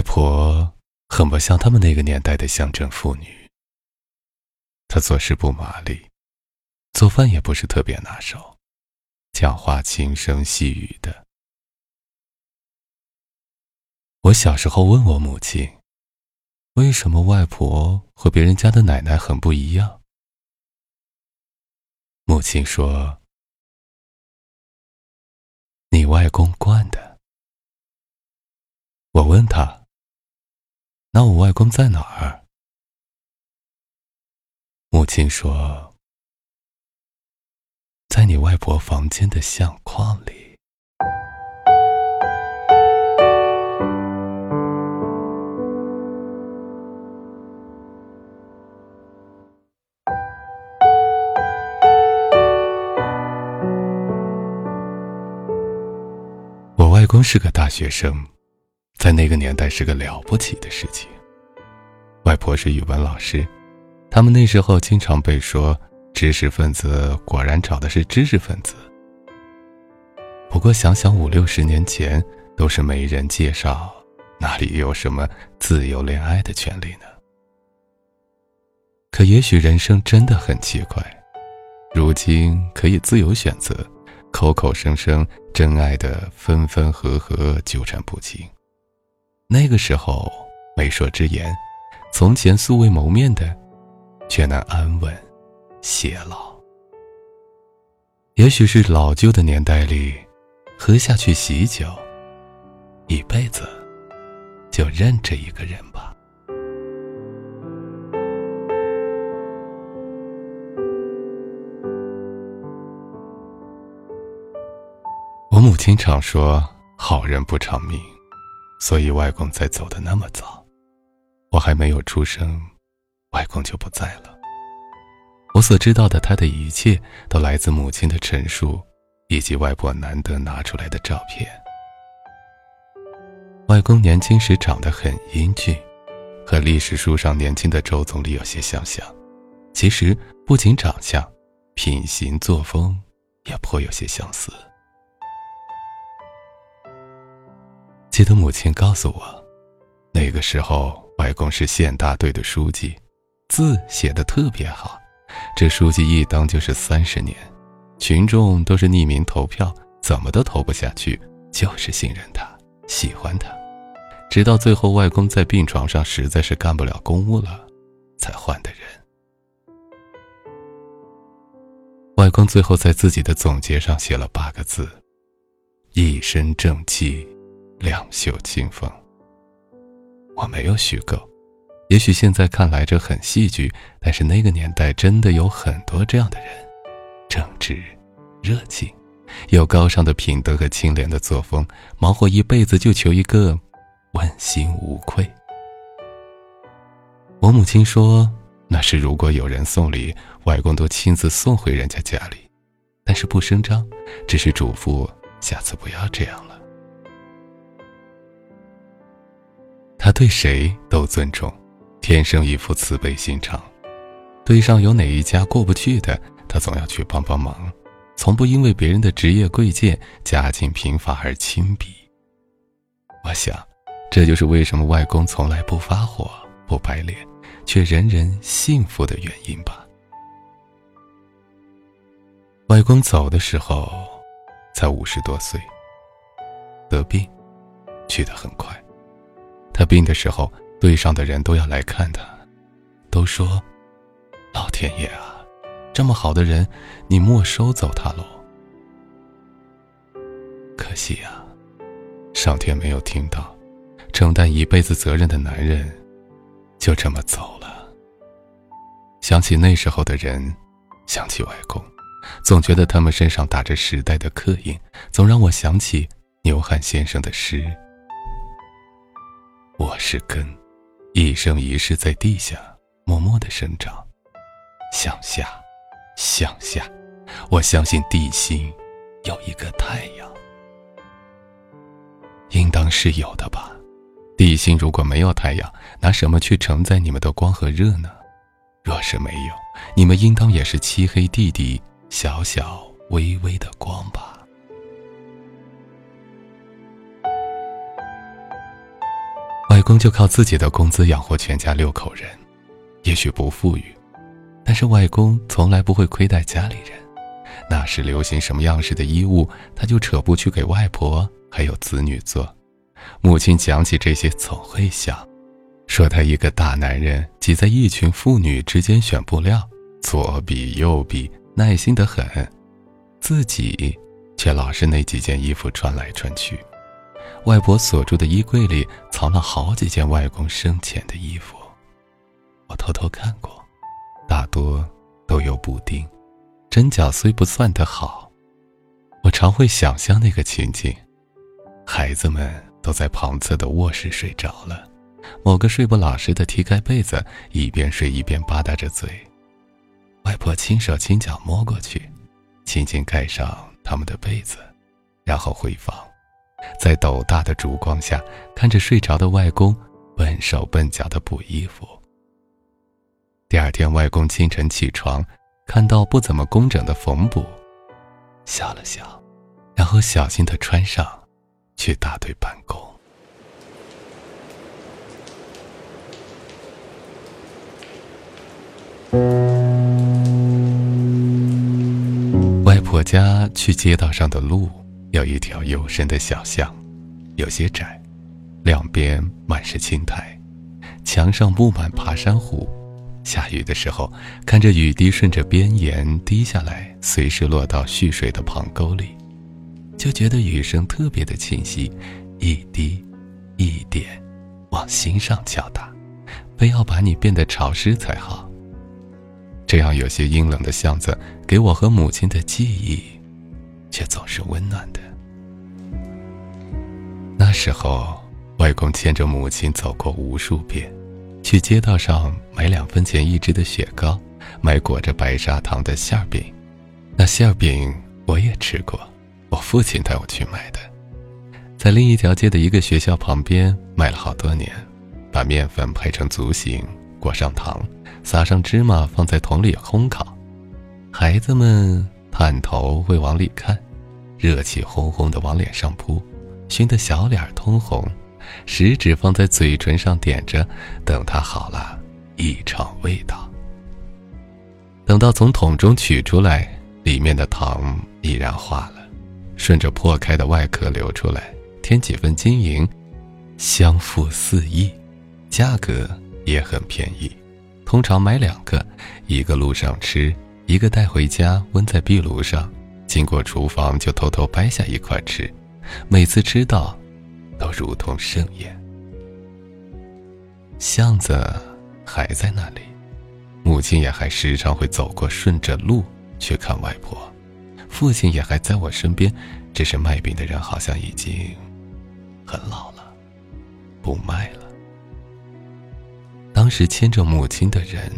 外婆很不像他们那个年代的乡镇妇女。她做事不麻利，做饭也不是特别拿手，讲话轻声细语的。我小时候问我母亲，为什么外婆和别人家的奶奶很不一样？母亲说：“你外公惯的。”我问他：“那我外公在哪儿？”母亲说：“在你外婆房间的相框里。”我外公是个大学生，在那个年代是个了不起的事情。外婆是语文老师，他们那时候经常被说知识分子果然找的是知识分子。不过想想五六十年前都是媒人介绍，哪里有什么自由恋爱的权利呢？可也许人生真的很奇怪，如今可以自由选择。口口声声真爱的分分合合纠缠不清，那个时候媒妁之言，从前素未谋面的，却能安稳偕老。也许是老旧的年代里，喝下去喜酒，一辈子就认这一个人吧。我母亲常说：“好人不长命。”所以外公才走的那么早。我还没有出生，外公就不在了。我所知道的他的一切，都来自母亲的陈述，以及外婆难得拿出来的照片。外公年轻时长得很英俊，和历史书上年轻的周总理有些相像。其实不仅长相，品行作风也颇有些相似。记得母亲告诉我，那个时候外公是县大队的书记，字写的特别好。这书记一当就是三十年，群众都是匿名投票，怎么都投不下去，就是信任他，喜欢他。直到最后外公在病床上实在是干不了公务了，才换的人。外公最后在自己的总结上写了八个字：一身正气。两袖清风。我没有虚构，也许现在看来这很戏剧，但是那个年代真的有很多这样的人，正直、热情，有高尚的品德和清廉的作风，忙活一辈子就求一个问心无愧。我母亲说，那是如果有人送礼，外公都亲自送回人家家里，但是不声张，只是嘱咐下次不要这样了。他对谁都尊重，天生一副慈悲心肠。队上有哪一家过不去的，他总要去帮帮忙，从不因为别人的职业贵贱、家境贫乏而轻鄙。我想，这就是为什么外公从来不发火、不摆脸，却人人幸福的原因吧。外公走的时候，才五十多岁，得病，去得很快。他病的时候，队上的人都要来看他，都说：“老天爷啊，这么好的人，你没收走他喽！”可惜呀，上天没有听到，承担一辈子责任的男人，就这么走了。想起那时候的人，想起外公，总觉得他们身上打着时代的刻印，总让我想起牛汉先生的诗。我是根，一生一世在地下默默的生长，向下，向下。我相信地心有一个太阳，应当是有的吧。地心如果没有太阳，拿什么去承载你们的光和热呢？若是没有，你们应当也是漆黑地底小小微微的光吧。公就靠自己的工资养活全家六口人，也许不富裕，但是外公从来不会亏待家里人。那时流行什么样式的衣物，他就扯布去给外婆还有子女做。母亲讲起这些，总会想，说他一个大男人挤在一群妇女之间选布料，左比右比，耐心的很，自己却老是那几件衣服穿来穿去。外婆锁住的衣柜里藏了好几件外公生前的衣服，我偷偷看过，大多都有补丁。针脚虽不算得好，我常会想象那个情景：孩子们都在旁侧的卧室睡着了，某个睡不老实的踢开被子，一边睡一边吧嗒着嘴。外婆轻手轻脚摸过去，轻轻盖上他们的被子，然后回房，在斗大的烛光下看着睡着的外公笨手笨脚的补衣服。第二天，外公清晨起床。看到不怎么工整的缝补，笑了笑，然后小心的穿上，去大队办公。外婆家去街道上的路有一条幽深的小巷，有些窄，两边满是青苔，墙上布满爬山虎。下雨的时候，看着雨滴顺着边沿滴下来，随时落到蓄水的旁沟里，就觉得雨声特别的清晰，一滴一点往心上敲打，非要把你变得潮湿才好。这样有些阴冷的巷子，给我和母亲的记忆，却总是温暖的。那时候，外公牵着母亲走过无数遍。去街道上买两分钱一支的雪糕，买裹着白砂糖的馅饼。那馅饼我也吃过，我父亲带我去买的。在另一条街的一个学校旁边买了好多年，把面粉拍成足形，裹上糖，撒上芝麻，放在桶里烘烤。孩子们探头会往里看，热气烘烘的往脸上扑，熏得小脸通红。食指放在嘴唇上点着，等它好了，一尝味道。等到从桶中取出来，里面的糖已然化了，顺着破开的外壳流出来，添几分晶莹，香馥四溢，价格也很便宜。通常买两个，一个路上吃，一个带回家温在壁炉上，经过厨房就偷偷掰下一块吃，每次吃到。都如同盛宴。巷子还在那里，母亲也还时常会走过，顺着路去看外婆。父亲也还在我身边，只是卖饼的人好像已经很老了，不卖了。当时牵着母亲的人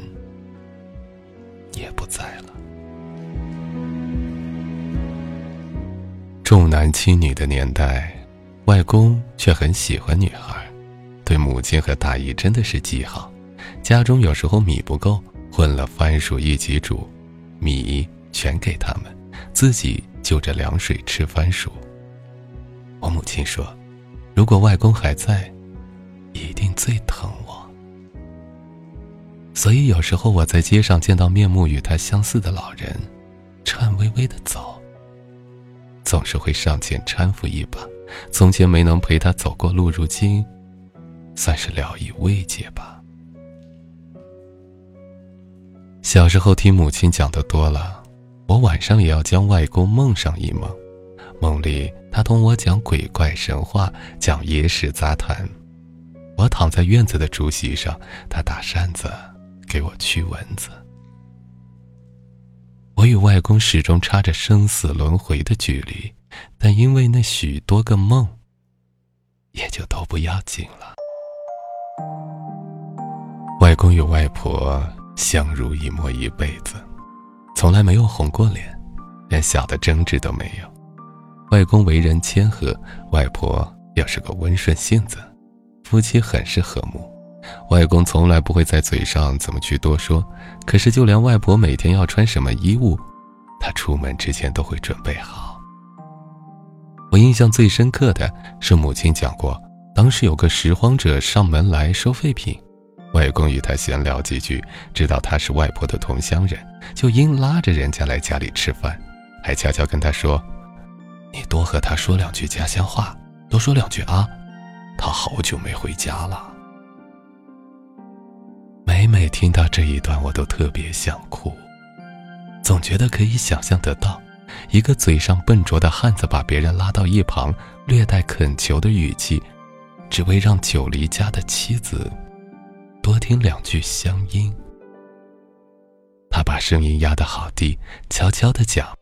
也不在了。重男轻女的年代。外公却很喜欢女孩，对母亲和大姨真的是极好。家中有时候米不够，混了番薯一起煮，米全给他们，自己就着凉水吃番薯。我母亲说：“如果外公还在，一定最疼。”所以有时候我在街上见到面目与他相似的老人，颤巍巍的走，总是会上前搀扶一把。从前没能陪他走过路，如今算是聊以慰藉吧。小时候听母亲讲的多了，我晚上也要将外公梦上一梦，梦里他同我讲鬼怪神话，讲野史杂谈。我躺在院子的竹席上，他打扇子给我驱蚊子。我与外公始终差着生死轮回的距离。但因为那许多个梦，也就都不要紧了。外公与外婆相濡以沫一辈子，从来没有红过脸，连小的争执都没有。外公为人谦和，外婆又是个温顺性子，夫妻很是和睦。外公从来不会在嘴上怎么去多说可是就连外婆每天要穿什么衣物他出门之前都会准备好。我印象最深刻的是母亲讲过当时有个拾荒者上门来收废品外公与他闲聊几句知道他是外婆的同乡人就硬拉着人家来家里吃饭还悄悄跟他说你多和他说两句家乡话多说两句啊。他好久没回家了。每每听到这一段我都特别想哭。总觉得可以想象得到一个嘴上笨拙的汉子把别人拉到一旁略带恳求的语气只为让久离家的妻子多听两句乡音。他把声音压得好低悄悄的讲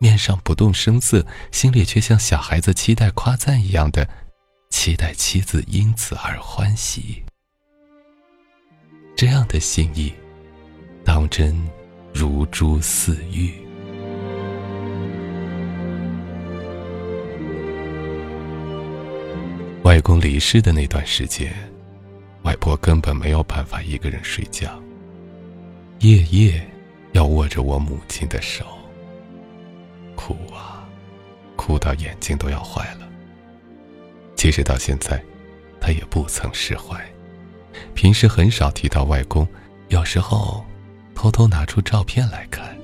面上不动声色心里却像小孩子期待夸赞一样的期待妻子因此而欢喜。这样的心意当真如珠似玉。外公离世的那段时间外婆根本没有办法一个人睡觉夜夜要握着我母亲的手。哭啊哭到眼睛都要坏了。其实到现在她也不曾释怀。平时很少提到外公有时候偷偷拿出照片来看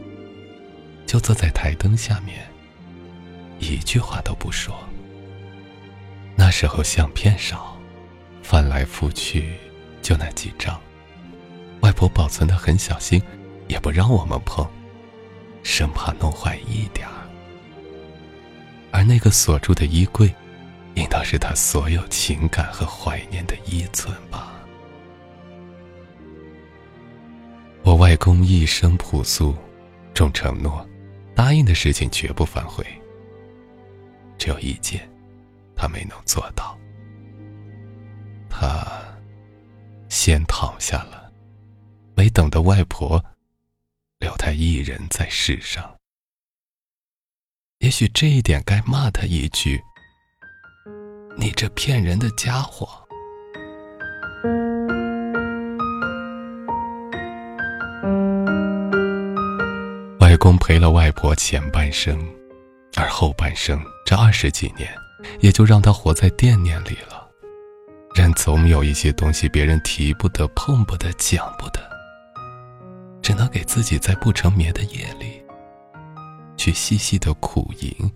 就坐在台灯下面一句话都不说。那时候相片少翻来覆去就那几张外婆保存的很小心也不让我们碰生怕弄坏一点儿。而那个锁住的衣柜应当是她所有情感和怀念的依存吧。外公一生朴素重承诺答应的事情绝不反悔。只有一件他没能做到。他先躺下了没等到外婆留他一人在世上。也许这一点该骂他一句你这骗人的家伙。公陪了外婆前半生而后半生这二十几年也就让她活在惦念里了。人总有一些东西别人提不得碰不得讲不得只能给自己在不成眠的夜里去细细的苦吟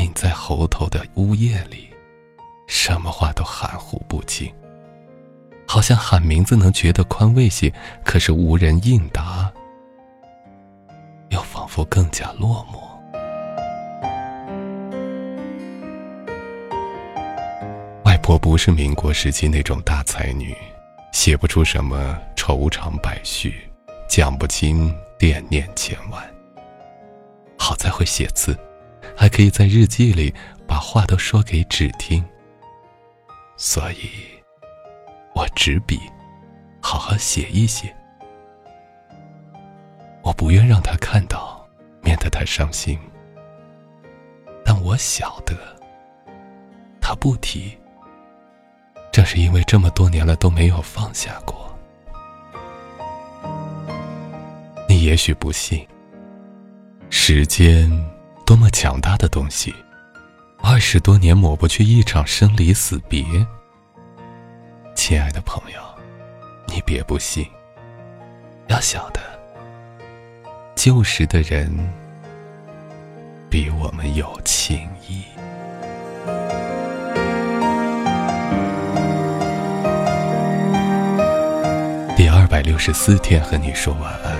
隐在喉头的呜咽里什么话都含糊不清。好像喊名字能觉得宽慰些可是无人应答。不更加落寞？外婆不是民国时期那种大才女写不出什么愁肠百绪讲不清惦念千万。好在会写字还可以在日记里把话都说给纸听。所以我执笔好好写一写。我不愿让她看到免得他伤心。但我晓得他不提正是因为这么多年了都没有放下过。你也许不信时间多么强大的东西二十多年抹不去一场生离死别。亲爱的朋友你别不信要晓得旧时的人比我们有情谊。第二百六十四天和你说晚安，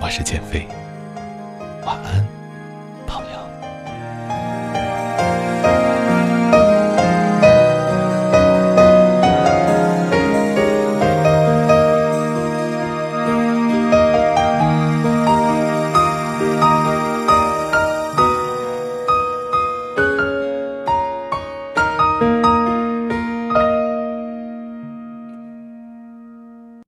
我是建飞，晚安。